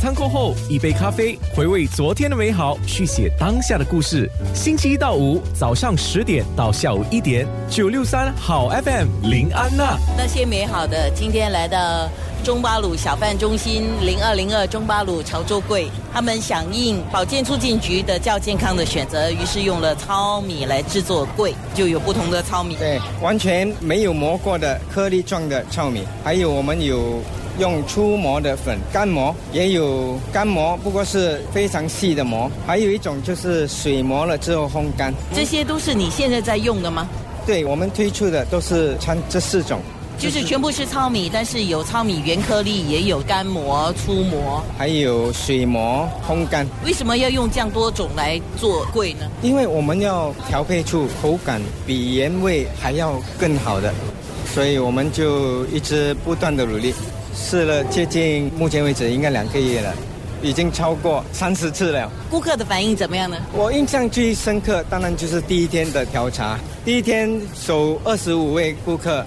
餐过后，一杯咖啡，回味昨天的美好，续写当下的故事。星期一到五早上十点到下午一点，九六三好 FM 林安娜。那些美好的，今天来到中巴鲁小贩中心零二零二中巴鲁潮州柜，他们响应保健促进局的较健康的选择，于是用了糙米来制作柜，就有不同的糙米。对，完全没有磨过的颗粒状的糙米，还有我们有用粗磨的粉干磨，也有干磨，不过是非常细的磨，还有一种就是水磨了之后烘干。这些都是你现在在用的吗？对我们推出的都是穿这四种，就是全部是糙米，但是有糙米原颗粒，也有干磨、粗磨。还有水磨烘干。为什么要用这样多种来做柜呢？因为我们要调配出口感比原味还要更好的，所以我们就一直不断的努力，试了接近目前为止应该两个月了，已经超过三十次了。顾客的反应怎么样呢？我印象最深刻，当然就是第一天的调查。第一天首二十五位顾客，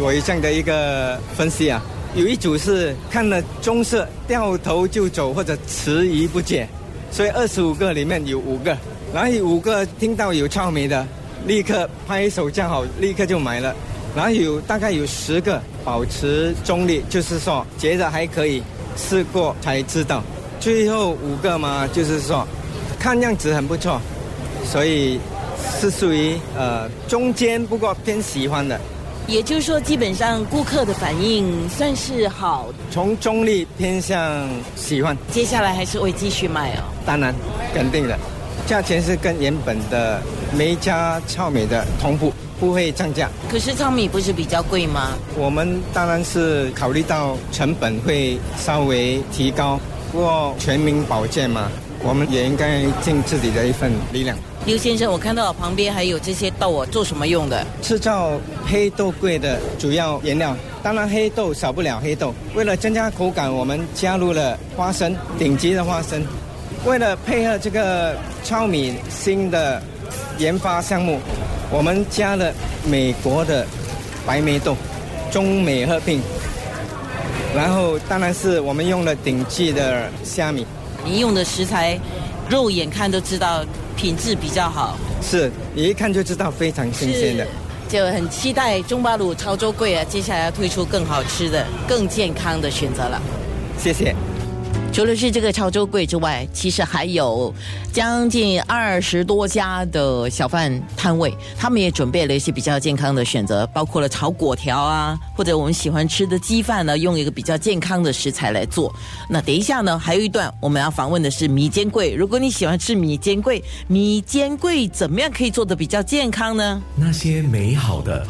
我有这样的一个分析啊，有一组是看了棕色掉头就走或者迟疑不解，所以二十五个里面有五个，然后有五个听到有糙米的，立刻拍手叫好，立刻就买了。然后有大概有十个保持中立，就是说觉得还可以，试过才知道。最后五个嘛，就是说看样子很不错，所以是属于呃中间，不过偏喜欢的。也就是说，基本上顾客的反应算是好，从中立偏向喜欢，接下来还是会继续卖哦。当然肯定的，价钱是跟原本的没加糙米的同步，不会涨价。可是糙米不是比较贵吗？我们当然是考虑到成本会稍微提高，不过全民保健嘛，我们也应该尽自己的一份力量。刘先生，我看到旁边还有这些豆啊，做什么用的？制造黑豆桂的主要原料，当然黑豆少不了黑豆。为了增加口感，我们加入了花生，顶级的花生。为了配合这个糙米新的研发项目，我们加了美国的白梅豆，中美合并。然后当然是我们用了顶级的虾米，你用的食材，肉眼看都知道品质比较好。是你一看就知道非常新鲜的。就很期待中巴鲁潮州柜啊，接下来要推出更好吃的、更健康的选择了。谢谢。除了是这个潮州柜之外，其实还有将近二十多家的小贩摊位，他们也准备了一些比较健康的选择，包括了炒粿条啊，或者我们喜欢吃的鸡饭呢，用一个比较健康的食材来做。那等一下呢，还有一段我们要访问的是米煎柜。如果你喜欢吃米煎柜，米煎柜怎么样可以做的比较健康呢？那些美好的